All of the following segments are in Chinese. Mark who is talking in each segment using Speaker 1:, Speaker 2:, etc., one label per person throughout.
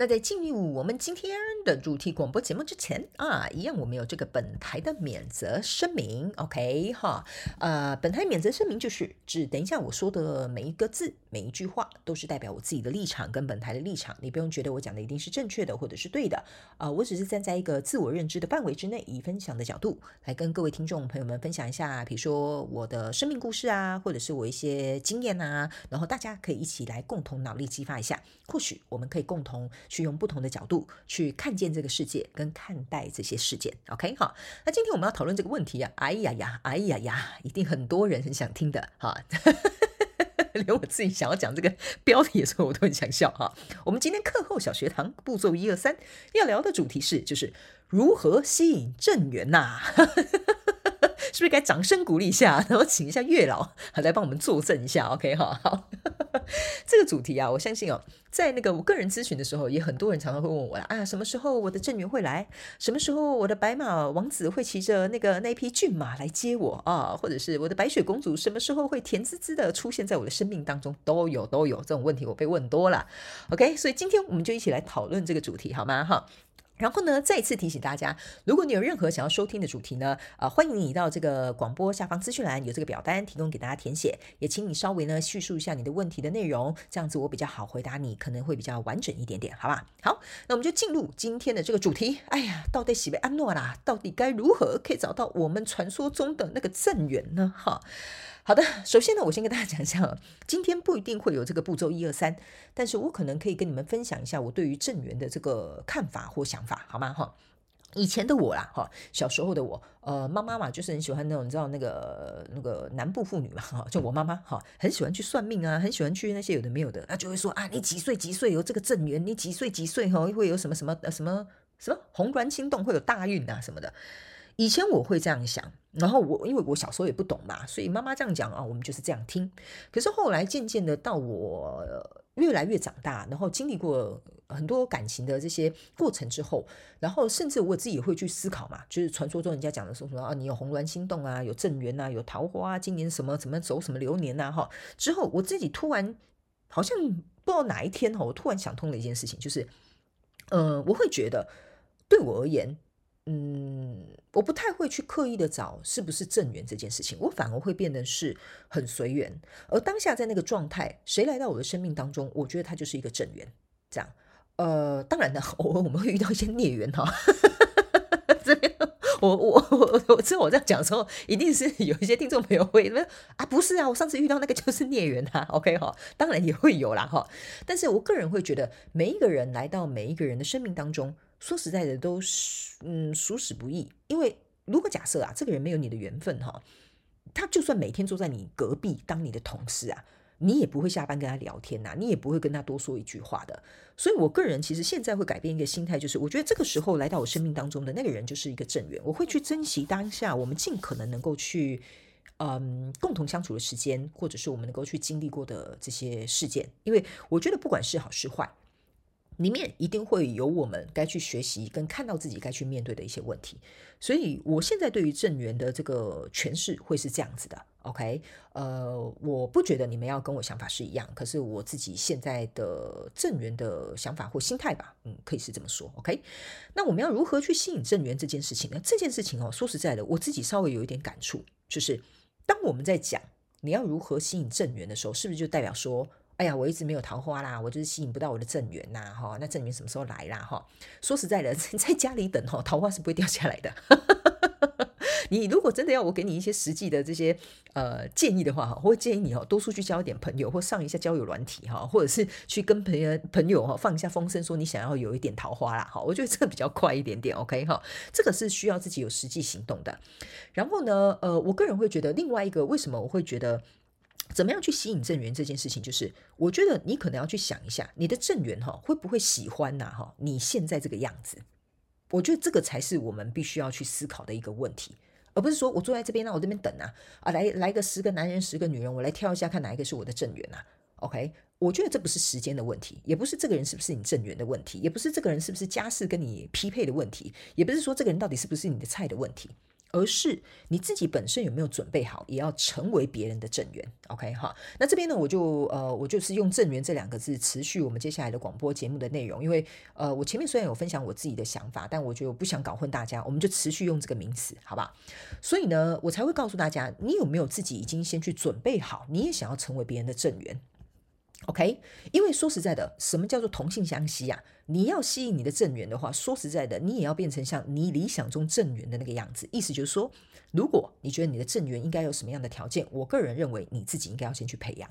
Speaker 1: 那在进入我们今天的主题广播节目之前啊，一样我们有这个本台的免责声明，OK 哈，呃，本台免责声明就是指等一下我说的每一个字、每一句话都是代表我自己的立场跟本台的立场，你不用觉得我讲的一定是正确的或者是对的啊、我只是站在一个自我认知的范围之内，以分享的角度来跟各位听众朋友们分享一下，比如说我的生命故事啊，或者是我一些经验啊，然后大家可以一起来共同脑力激发一下，或许我们可以共同。去用不同的角度去看见这个世界，跟看待这些事件。OK，好，那今天我们要讨论这个问题啊，哎呀呀，哎呀呀，一定很多人很想听的哈，连我自己想要讲这个标题的时候，我都很想笑哈。我们今天课后小学堂步骤一二三要聊的主题是，就是如何吸引正缘呐。是不是该掌声鼓励一下，然后请一下月老 来帮我们作证一下？OK 哈，好，这个主题啊，我相信哦，在那个我个人咨询的时候，也很多人常常会问我啊，什么时候我的正缘会来？什么时候我的白马王子会骑着那个那匹骏马来接我啊？或者是我的白雪公主什么时候会甜滋滋的出现在我的生命当中？都有都有这种问题，我被问多了。OK，所以今天我们就一起来讨论这个主题，好吗？哈。然后呢，再次提醒大家，如果你有任何想要收听的主题呢，呃，欢迎你到这个广播下方资讯栏有这个表单提供给大家填写，也请你稍微呢叙述一下你的问题的内容，这样子我比较好回答你，可能会比较完整一点点，好吧？好，那我们就进入今天的这个主题。哎呀，到底喜被安诺啦，到底该如何可以找到我们传说中的那个正缘呢？哈。好的，首先呢，我先跟大家讲一下，今天不一定会有这个步骤一二三，但是我可能可以跟你们分享一下我对于正缘的这个看法或想法，好吗？哈，以前的我啦，哈，小时候的我，呃，妈妈嘛，就是很喜欢那种，你知道那个那个南部妇女嘛，哈，就我妈妈，哈，很喜欢去算命啊，很喜欢去那些有的没有的，那就会说啊，你几岁几岁有这个正缘，你几岁几岁哈会有什么什么什么什么红鸾心动，会有大运啊什么的。以前我会这样想，然后我因为我小时候也不懂嘛，所以妈妈这样讲啊，我们就是这样听。可是后来渐渐的到我越来越长大，然后经历过很多感情的这些过程之后，然后甚至我自己也会去思考嘛，就是传说中人家讲的说什么啊，你有红鸾心动啊，有正缘啊，有桃花啊，今年什么怎么走什么流年呐哈。之后我自己突然好像不知道哪一天哈，我突然想通了一件事情，就是，呃，我会觉得对我而言。嗯，我不太会去刻意的找是不是正缘这件事情，我反而会变得是很随缘。而当下在那个状态，谁来到我的生命当中，我觉得他就是一个正缘。这样，呃，当然呢，偶尔我们会遇到一些孽缘哈。这边，我我我我知道我这样讲的时候，一定是有一些听众朋友会说啊，不是啊，我上次遇到那个就是孽缘啊。OK 哈，当然也会有啦哈。但是我个人会觉得，每一个人来到每一个人的生命当中。说实在的，都是嗯，属死不易。因为如果假设啊，这个人没有你的缘分哈，他就算每天坐在你隔壁当你的同事啊，你也不会下班跟他聊天呐，你也不会跟他多说一句话的。所以我个人其实现在会改变一个心态，就是我觉得这个时候来到我生命当中的那个人就是一个正缘，我会去珍惜当下，我们尽可能能够去嗯共同相处的时间，或者是我们能够去经历过的这些事件，因为我觉得不管是好是坏。里面一定会有我们该去学习跟看到自己该去面对的一些问题，所以我现在对于正缘的这个诠释会是这样子的，OK？呃，我不觉得你们要跟我想法是一样，可是我自己现在的正缘的想法或心态吧，嗯，可以是这么说，OK？那我们要如何去吸引正缘这件事情呢？这件事情哦，说实在的，我自己稍微有一点感触，就是当我们在讲你要如何吸引正缘的时候，是不是就代表说，哎呀，我一直没有桃花啦，我就是吸引不到我的正缘呐，哈，那正缘什么时候来啦？哈，说实在的，在家里等哈，桃花是不会掉下来的。你如果真的要我给你一些实际的这些呃建议的话，哈，我会建议你哈，多出去交一点朋友，或上一下交友软体哈，或者是去跟朋友朋友哈放一下风声，说你想要有一点桃花啦，哈，我觉得这个比较快一点点，OK 哈，这个是需要自己有实际行动的。然后呢，呃，我个人会觉得另外一个为什么我会觉得。怎么样去吸引正缘这件事情，就是我觉得你可能要去想一下，你的正缘哈会不会喜欢呐哈你现在这个样子我觉得这个才是我们必须要去思考的一个问题，而不是说我坐在这边，那我这边等啊啊，来来个十个男人，十个女人，我来挑一下看哪一个是我的正缘啊。OK，我觉得这不是时间的问题，也不是这个人是不是你正缘的问题，也不是这个人是不是家世跟你匹配的问题，也不是说这个人到底是不是你的菜的问题。而是你自己本身有没有准备好，也要成为别人的正缘，OK 哈？那这边呢，我就呃，我就是用正缘这两个字，持续我们接下来的广播节目的内容。因为呃，我前面虽然有分享我自己的想法，但我就不想搞混大家，我们就持续用这个名词，好吧？所以呢，我才会告诉大家，你有没有自己已经先去准备好，你也想要成为别人的正缘？OK，因为说实在的，什么叫做同性相吸呀？你要吸引你的正缘的话，说实在的，你也要变成像你理想中正缘的那个样子。意思就是说，如果你觉得你的正缘应该有什么样的条件，我个人认为你自己应该要先去培养。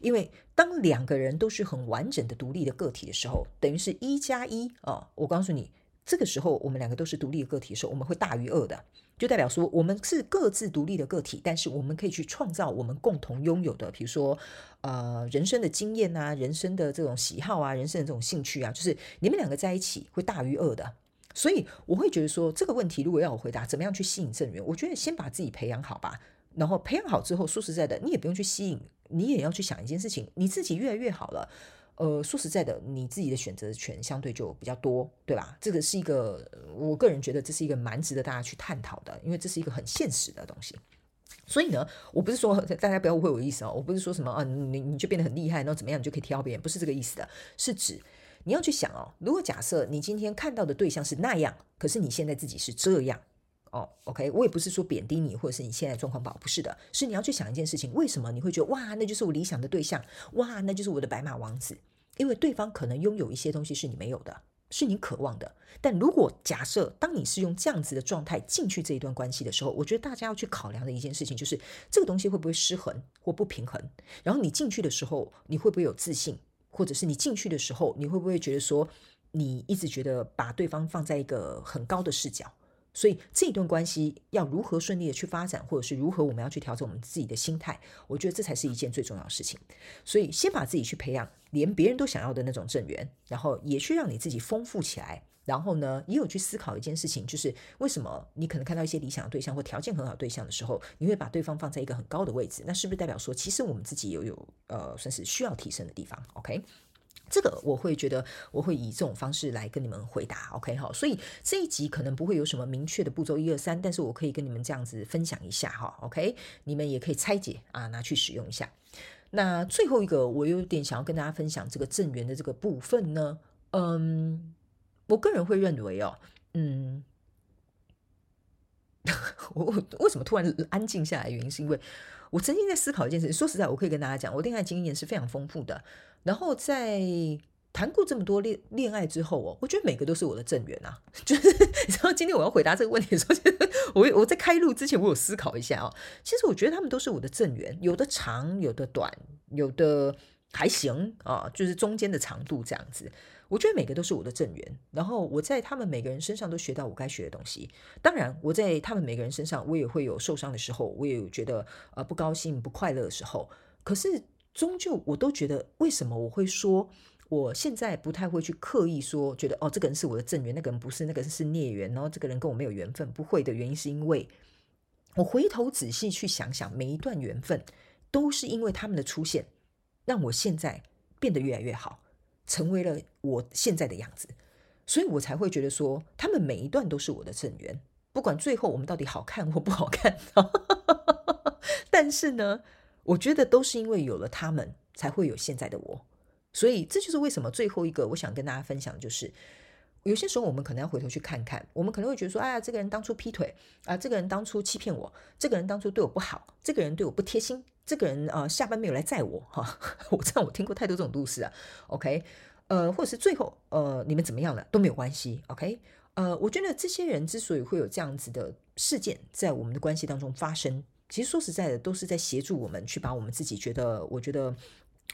Speaker 1: 因为当两个人都是很完整的独立的个体的时候，等于是一加一哦。我告诉你，这个时候我们两个都是独立的个体的时候，我们会大于二的。就代表说，我们是各自独立的个体，但是我们可以去创造我们共同拥有的，比如说，呃，人生的经验啊，人生的这种喜好啊，人生的这种兴趣啊，就是你们两个在一起会大于二的。所以我会觉得说，这个问题如果要我回答，怎么样去吸引正缘？我觉得先把自己培养好吧，然后培养好之后，说实在的，你也不用去吸引，你也要去想一件事情，你自己越来越好了。呃，说实在的，你自己的选择权相对就比较多，对吧？这个是一个，我个人觉得这是一个蛮值得大家去探讨的，因为这是一个很现实的东西。所以呢，我不是说大家不要误会我意思哦，我不是说什么啊，你你就变得很厉害，然后怎么样你就可以挑别人，不是这个意思的，是指你要去想哦，如果假设你今天看到的对象是那样，可是你现在自己是这样。哦，OK，我也不是说贬低你，或者是你现在状况不好，不是的，是你要去想一件事情，为什么你会觉得哇，那就是我理想的对象，哇，那就是我的白马王子，因为对方可能拥有一些东西是你没有的，是你渴望的。但如果假设当你是用这样子的状态进去这一段关系的时候，我觉得大家要去考量的一件事情就是这个东西会不会失衡或不平衡。然后你进去的时候，你会不会有自信，或者是你进去的时候，你会不会觉得说你一直觉得把对方放在一个很高的视角？所以这一段关系要如何顺利的去发展，或者是如何我们要去调整我们自己的心态，我觉得这才是一件最重要的事情。所以先把自己去培养，连别人都想要的那种正缘，然后也去让你自己丰富起来。然后呢，也有去思考一件事情，就是为什么你可能看到一些理想的对象或条件很好的对象的时候，你会把对方放在一个很高的位置？那是不是代表说，其实我们自己也有呃，算是需要提升的地方？OK。这个我会觉得我会以这种方式来跟你们回答，OK 哈，所以这一集可能不会有什么明确的步骤一二三，但是我可以跟你们这样子分享一下哈，OK，你们也可以拆解啊，拿去使用一下。那最后一个我有点想要跟大家分享这个正缘的这个部分呢，嗯，我个人会认为哦，嗯，我我为什么突然安静下来？原因是因为我曾经在思考一件事，说实在，我可以跟大家讲，我恋爱经验是非常丰富的。然后在谈过这么多恋恋爱之后哦，我觉得每个都是我的正缘啊。就是你知道，今天我要回答这个问题的时候，我我在开录之前，我有思考一下哦。其实我觉得他们都是我的正缘，有的长，有的短，有的还行啊，就是中间的长度这样子。我觉得每个都是我的正缘。然后我在他们每个人身上都学到我该学的东西。当然，我在他们每个人身上，我也会有受伤的时候，我也有觉得呃不高兴、不快乐的时候。可是。终究，我都觉得，为什么我会说，我现在不太会去刻意说，觉得哦，这个人是我的正缘，那个人不是，那个人是孽缘，然后这个人跟我没有缘分，不会的原因是因为，我回头仔细去想想，每一段缘分都是因为他们的出现，让我现在变得越来越好，成为了我现在的样子，所以我才会觉得说，他们每一段都是我的正缘，不管最后我们到底好看或不好看，但是呢。我觉得都是因为有了他们，才会有现在的我，所以这就是为什么最后一个我想跟大家分享，就是有些时候我们可能要回头去看看，我们可能会觉得说，哎呀，这个人当初劈腿啊，这个人当初欺骗我，这个人当初对我不好，这个人对我不贴心，这个人啊下班没有来载我哈，我这样我听过太多这种故事啊，OK，呃，或者是最后呃你们怎么样了都没有关系，OK，呃，我觉得这些人之所以会有这样子的事件在我们的关系当中发生。其实说实在的，都是在协助我们去把我们自己觉得，我觉得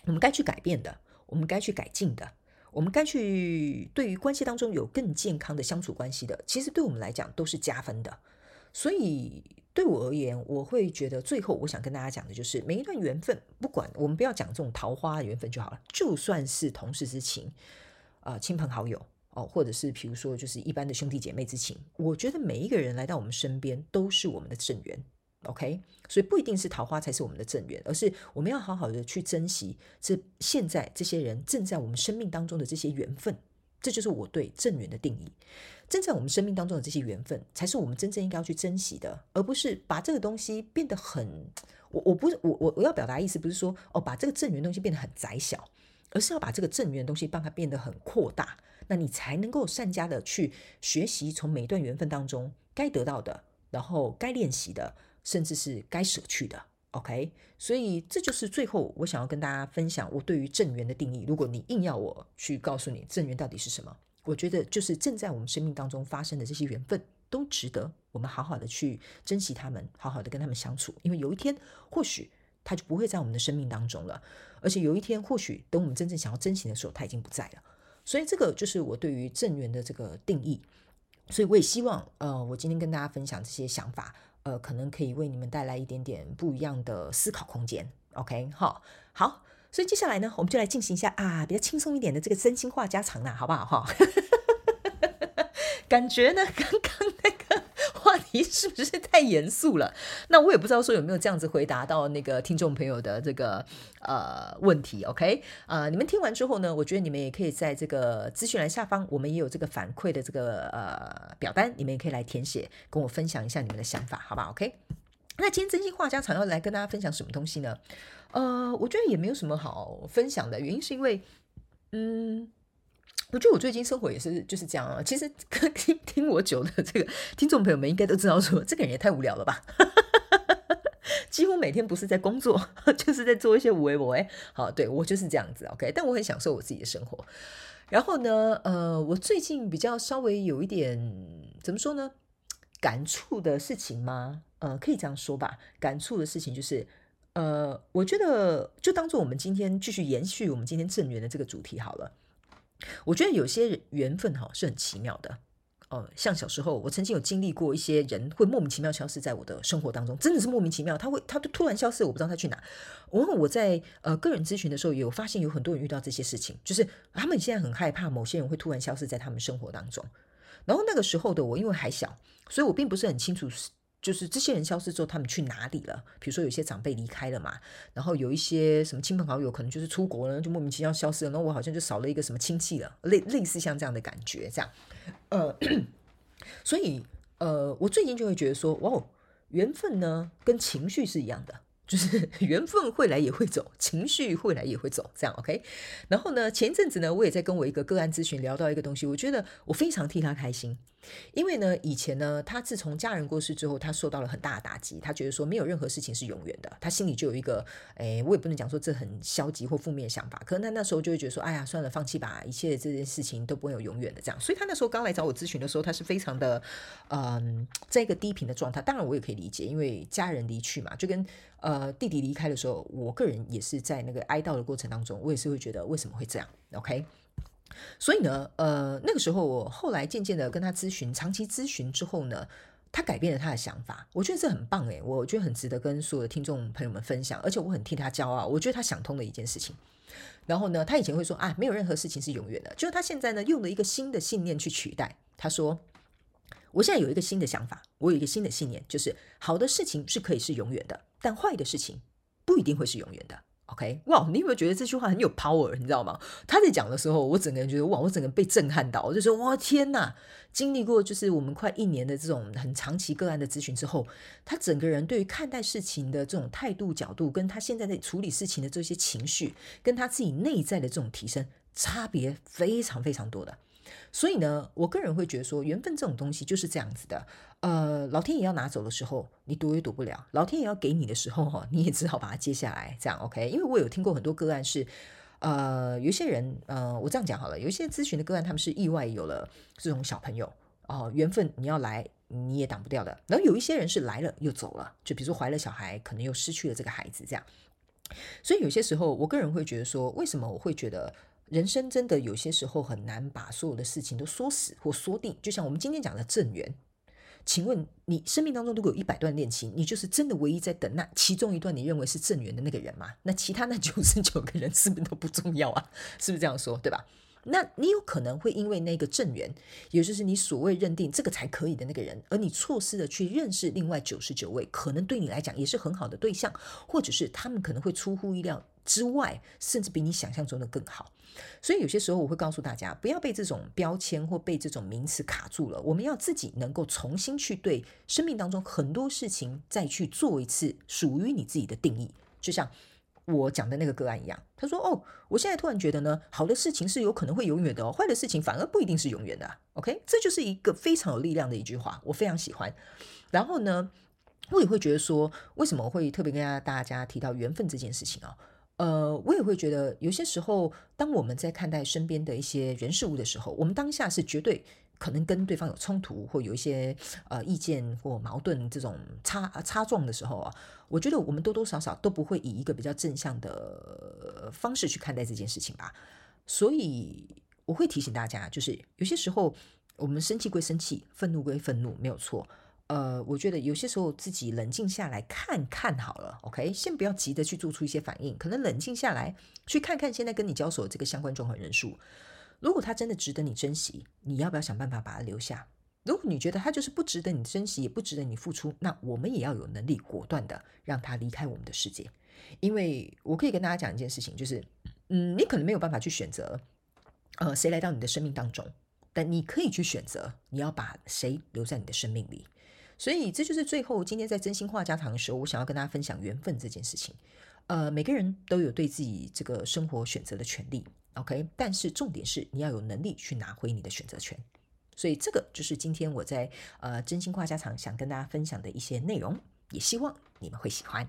Speaker 1: 我们该去改变的，我们该去改进的，我们该去对于关系当中有更健康的相处关系的，其实对我们来讲都是加分的。所以对我而言，我会觉得最后我想跟大家讲的就是，每一段缘分，不管我们不要讲这种桃花缘分就好了，就算是同事之情，啊、呃，亲朋好友。哦，或者是比如说就是一般的兄弟姐妹之情，我觉得每一个人来到我们身边都是我们的正缘。OK，所以不一定是桃花才是我们的正缘，而是我们要好好的去珍惜这现在这些人正在我们生命当中的这些缘分，这就是我对正缘的定义。真正我们生命当中的这些缘分，才是我们真正应该要去珍惜的，而不是把这个东西变得很……我我不是我我我要表达意思不是说哦，把这个正缘东西变得很窄小，而是要把这个正缘东西帮它变得很扩大，那你才能够善加的去学习从每一段缘分当中该得到的，然后该练习的。甚至是该舍去的，OK，所以这就是最后我想要跟大家分享我对于正缘的定义。如果你硬要我去告诉你正缘到底是什么，我觉得就是正在我们生命当中发生的这些缘分，都值得我们好好的去珍惜他们，好好的跟他们相处。因为有一天，或许他就不会在我们的生命当中了，而且有一天，或许等我们真正想要珍惜的时候，他已经不在了。所以这个就是我对于正缘的这个定义。所以我也希望，呃，我今天跟大家分享这些想法。呃，可能可以为你们带来一点点不一样的思考空间。OK，好，好，所以接下来呢，我们就来进行一下啊，比较轻松一点的这个真心话家常啦，好不好？哈，感觉呢，刚刚那个。话题是不是太严肃了？那我也不知道说有没有这样子回答到那个听众朋友的这个呃问题。OK，呃，你们听完之后呢，我觉得你们也可以在这个资讯栏下方，我们也有这个反馈的这个呃表单，你们也可以来填写，跟我分享一下你们的想法，好吧？OK，那今天真心话家常要来跟大家分享什么东西呢？呃，我觉得也没有什么好分享的，原因是因为嗯。我觉得我最近生活也是就是这样啊。其实听听我久的这个听众朋友们应该都知道，说这个人也太无聊了吧。几乎每天不是在工作，就是在做一些无为无为。好，对，我就是这样子。OK，但我很享受我自己的生活。然后呢，呃，我最近比较稍微有一点怎么说呢？感触的事情吗？呃，可以这样说吧。感触的事情就是，呃，我觉得就当做我们今天继续延续我们今天正缘的这个主题好了。我觉得有些缘分哈是很奇妙的哦，像小时候我曾经有经历过一些人会莫名其妙消失在我的生活当中，真的是莫名其妙，他会他就突然消失，我不知道他去哪。然后我在呃个人咨询的时候有发现有很多人遇到这些事情，就是他们现在很害怕某些人会突然消失在他们生活当中。然后那个时候的我因为还小，所以我并不是很清楚。就是这些人消失之后，他们去哪里了？比如说，有些长辈离开了嘛，然后有一些什么亲朋好友可能就是出国了，就莫名其妙消失了。然后我好像就少了一个什么亲戚了，类类似像这样的感觉，这样。呃，所以呃，我最近就会觉得说，哇，缘分呢跟情绪是一样的。就是 缘分会来也会走，情绪会来也会走，这样 OK。然后呢，前一阵子呢，我也在跟我一个个案咨询聊到一个东西，我觉得我非常替他开心，因为呢，以前呢，他自从家人过世之后，他受到了很大的打击，他觉得说没有任何事情是永远的，他心里就有一个，哎，我也不能讲说这很消极或负面的想法，可能他那时候就会觉得说，哎呀，算了，放弃吧，一切这件事情都不会有永远的这样，所以他那时候刚来找我咨询的时候，他是非常的，嗯，在一个低频的状态。当然，我也可以理解，因为家人离去嘛，就跟。呃，弟弟离开的时候，我个人也是在那个哀悼的过程当中，我也是会觉得为什么会这样？OK，所以呢，呃，那个时候我后来渐渐的跟他咨询，长期咨询之后呢，他改变了他的想法，我觉得这很棒诶，我觉得很值得跟所有的听众朋友们分享，而且我很替他骄傲，我觉得他想通了一件事情。然后呢，他以前会说啊，没有任何事情是永远的，就是他现在呢用了一个新的信念去取代，他说。我现在有一个新的想法，我有一个新的信念，就是好的事情是可以是永远的，但坏的事情不一定会是永远的。OK，哇，你有没有觉得这句话很有 power？你知道吗？他在讲的时候，我整个人觉得哇，我整个人被震撼到，我就说哇天哪！经历过就是我们快一年的这种很长期个案的咨询之后，他整个人对于看待事情的这种态度角度，跟他现在在处理事情的这些情绪，跟他自己内在的这种提升，差别非常非常多的。所以呢，我个人会觉得说，缘分这种东西就是这样子的。呃，老天爷要拿走的时候，你躲也躲不了；老天爷要给你的时候，哈，你也只好把它接下来，这样 OK。因为我有听过很多个案是，呃，有一些人，呃，我这样讲好了，有一些咨询的个案，他们是意外有了这种小朋友，哦、呃，缘分你要来你也挡不掉的。然后有一些人是来了又走了，就比如说怀了小孩，可能又失去了这个孩子，这样。所以有些时候，我个人会觉得说，为什么我会觉得？人生真的有些时候很难把所有的事情都说死或说定，就像我们今天讲的正缘。请问你生命当中如果有一百段恋情，你就是真的唯一在等那其中一段你认为是正缘的那个人吗？那其他那九十九个人是不是都不重要啊？是不是这样说？对吧？那你有可能会因为那个正缘，也就是你所谓认定这个才可以的那个人，而你错失了去认识另外九十九位可能对你来讲也是很好的对象，或者是他们可能会出乎意料之外，甚至比你想象中的更好。所以有些时候我会告诉大家，不要被这种标签或被这种名词卡住了。我们要自己能够重新去对生命当中很多事情再去做一次属于你自己的定义。就像我讲的那个个案一样，他说：“哦，我现在突然觉得呢，好的事情是有可能会永远的哦，坏的事情反而不一定是永远的。”OK，这就是一个非常有力量的一句话，我非常喜欢。然后呢，我也会觉得说，为什么会特别跟大家提到缘分这件事情啊？呃，我也会觉得，有些时候，当我们在看待身边的一些人事物的时候，我们当下是绝对可能跟对方有冲突，或有一些呃意见或矛盾这种差差撞的时候啊，我觉得我们多多少少都不会以一个比较正向的方式去看待这件事情吧。所以我会提醒大家，就是有些时候我们生气归生气，愤怒归愤怒，没有错。呃，我觉得有些时候自己冷静下来看看好了，OK，先不要急着去做出一些反应，可能冷静下来去看看现在跟你交手的这个相关状况人数，如果他真的值得你珍惜，你要不要想办法把他留下？如果你觉得他就是不值得你珍惜，也不值得你付出，那我们也要有能力果断的让他离开我们的世界。因为我可以跟大家讲一件事情，就是，嗯，你可能没有办法去选择，呃，谁来到你的生命当中，但你可以去选择你要把谁留在你的生命里。所以这就是最后今天在真心话家常的时候，我想要跟大家分享缘分这件事情。呃，每个人都有对自己这个生活选择的权利，OK？但是重点是你要有能力去拿回你的选择权。所以这个就是今天我在呃真心话家常想跟大家分享的一些内容，也希望你们会喜欢。